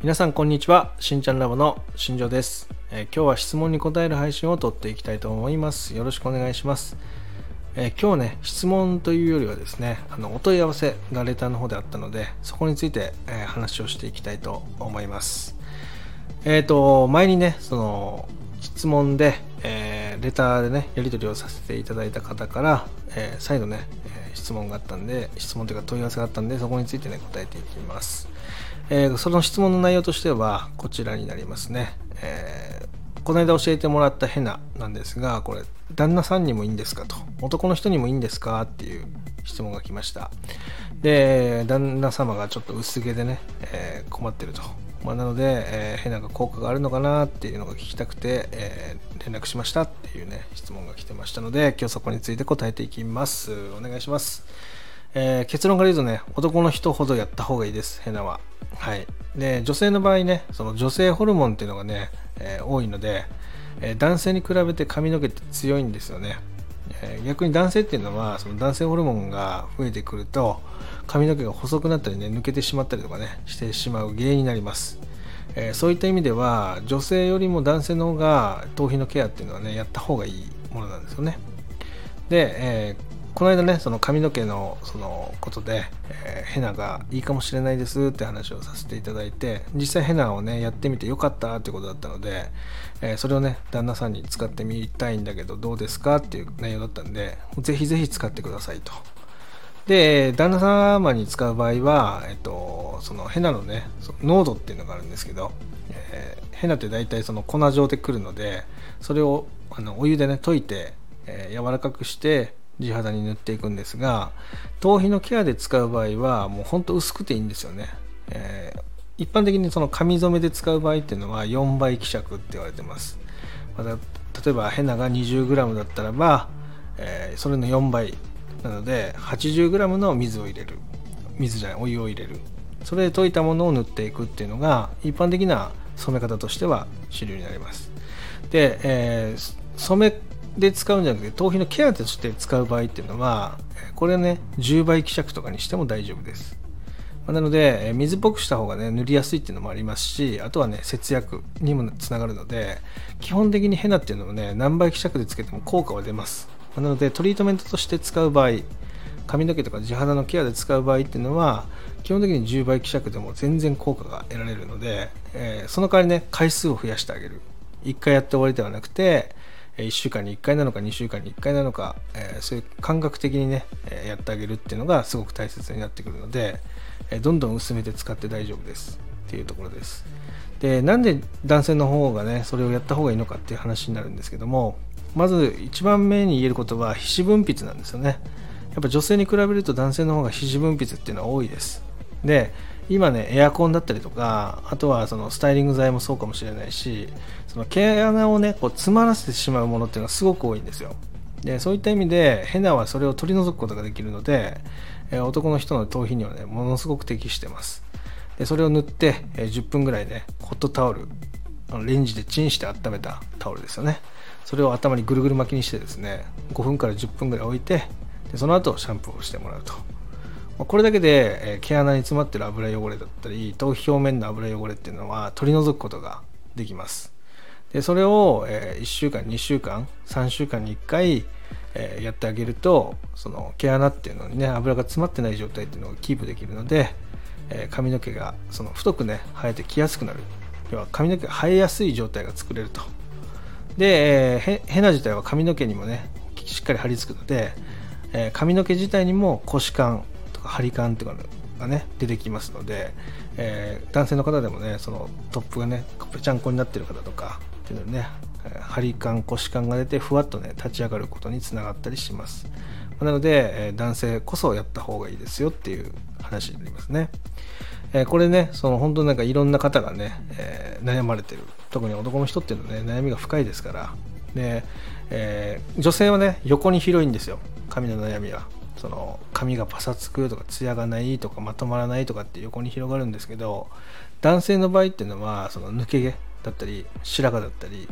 皆さんこんにちは。しんちゃんラボの新庄です、えー、今日は質問に答える配信を撮っていきたいと思います。よろしくお願いします、えー、今日ね質問というよりはですねあのお問い合わせがレターの方であったのでそこについて、えー、話をしていきたいと思います。えっ、と前にねその質問で、えレターでねやり取りをさせていただいた方から、え再度ね、質問があったんで質問というか問い合わせがあったんでそこについてね答えていきます。えー、その質問の内容としてはこちらになりますね、えー、この間教えてもらったヘナなんですがこれ旦那さんにもいいんですかと。男の人にもいいんですか？っていう質問が来ました。で旦那様がちょっと薄毛でね、えー、困ってると、まあ、なので、えー、ヘナが効果があるのかなっていうのが聞きたくて、えー、連絡しましたっていうね質問が来てましたので今日そこについて答えていきますお願いしますえー、結論から言うとね、男の人ほどやった方がいいです、ヘナは。はい。で、女性の場合ね、その女性ホルモンっていうのがね、え、多いので、え、男性に比べて髪の毛って強いんですよね。え逆に男性っていうのは、その男性ホルモンが増えてくると、髪の毛が細くなったりね、抜けてしまったりとかね、してしまう原因になります。えそういった意味では、女性よりも男性の方が頭皮のケアっていうのはね、やった方がいいものなんですよね。で、えーこの間ねその髪の毛のそのことで、えー、ヘナがいいかもしれないですって話をさせていただいて実際ヘナをねやってみてよかったってことだったので、えー、それをね旦那さんに使ってみたいんだけどどうですかっていう内容だったんでぜひぜひ使ってくださいと。で旦那様に使う場合は、えっと、そのヘナのねの濃度っていうのがあるんですけど、えー、ヘナって大体その粉状でくるのでそれをあのお湯でね溶いて、えー、柔らかくして地肌に塗っていくんですが頭皮のケアで使う場合はもうほんと薄くていいんですよね、えー、一般的にその髪染めで使う場合っていうのは4倍希釈って言われてます、また、例えばヘナが 20g だったらば、えー、それの4倍なので 80g の水を入れる。水じゃないお湯を入れる。それで溶いたものを塗っていくっていうのが一般的な染め方としては主流になります。で、えー、染めで使うんじゃなくて頭皮のケアとして使う場合っていうのはこれね10倍希釈とかにしても大丈夫です。なので水っぽくした方がね塗りやすいっていうのもありますしあとはね節約にもつながるので基本的にヘナっていうのはね何倍希釈でつけても効果は出ます。なのでトリートメントとして使う場合髪の毛とか地肌のケアで使う場合っていうのは基本的に10倍希釈でも全然効果が得られるので、えー、その代わりね回数を増やしてあげる。1回やって終わりではなくて1週間に1回なのか2週間に1回なのか、えー、そういう感覚的にね、えやってあげるっていうのがすごく大切になってくるので、えどんどん薄めて使って大丈夫ですっていうところです。で、なんで男性の方がね、それをやった方がいいのかっていう話になるんですけども、まず一番目に言えることは皮脂分泌なんですよね。やっぱ女性に比べると男性の方が皮脂分泌っていうのは多いです。で、今ねエアコンだったりとかあとはそのスタイリング剤もそうかもしれないしその毛穴をねこう詰まらせてしまうものっていうのがすごく多いんですよ。でそういった意味でヘナはそれを取り除くことができるので、え男の人の頭皮にはねものすごく適してます。でそれを塗って、え10分ぐらいねホットタオルレンジでチンして温めたタオルですよね。それを頭にぐるぐる巻きにしてですね5分から10分ぐらい置いてでその後シャンプーをしてもらうと。これだけで、毛穴に詰まってる油汚れだったり頭皮表面の油汚れっていうのは取り除くことができます。でそれを、え1週間2週間3週間に1回、えやってあげるとその毛穴っていうのにね油が詰まってない状態っていうのをキープできるので、え髪の毛がその太くね生えてきやすくなる。要は髪の毛が生えやすい状態が作れると。で、えー、ヘナ自体は髪の毛にもねしっかり張り付くので、えー、髪の毛自体にも腰感とか張り感とかがね出てきますので、えー、男性の方でもねそのトップがねぺちゃんこになってる方とかっていうのね張り感腰感が出てふわっとね立ち上がることにつながったりします。なので、え男性こそやった方がいいですよっていう話になりますね、えこれねその本当なんかいろんな方がね、え悩まれてる。特に男の人っていうのはね悩みが深いですから。で、えー、女性はね横に広いんですよ。髪の悩みは。その髪がパサつくとかツヤがないとかまとまらないとかって横に広がるんですけど男性の場合っていうのはその抜け毛だったり白髪だったり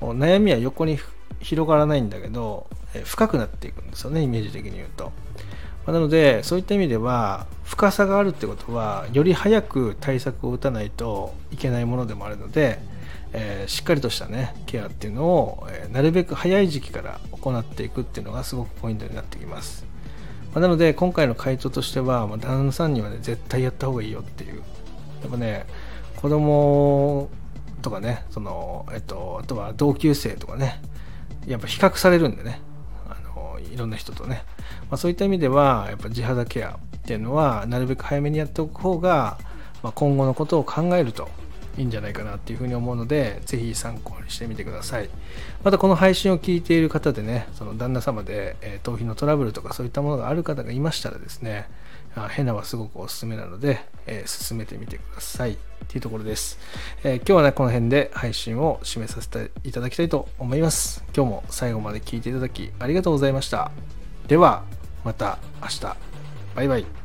悩みは横に広がらないんだけど、え深くなっていくんですよねイメージ的に言うと、まなのでそういった意味では深さがあるってことはより早く対策を打たないといけないものでもあるので、えー、しっかりとしたねケアっていうのを、えー、なるべく早い時期から行っていくっていうのがすごくポイントになってきます、まあ、なので今回の回答としては、まあ、旦那さんにはね絶対やった方がいいよっていう。やっぱね子供とかねその、えっと、あとは同級生とかねやっぱ比較されるんでねあのいろんな人とね、まあ、そういった意味ではやっぱ地肌ケアっていうのはなるべく早めにやっておく方が、まあ、今後のことを考えるといいんじゃないかなっていうふうに思うので、ぜひ参考にしてみてください。またこの配信を聞いている方でね、その旦那様で、えー、頭皮のトラブルとかそういったものがある方がいましたらですね、ヘナはすごくおすすめなので、えー、進めてみてくださいっていうところです、えー、今日はね、この辺で配信を締めさせていただきたいと思います。今日も最後まで聞いていただきありがとうございました。では、また明日。バイバイ。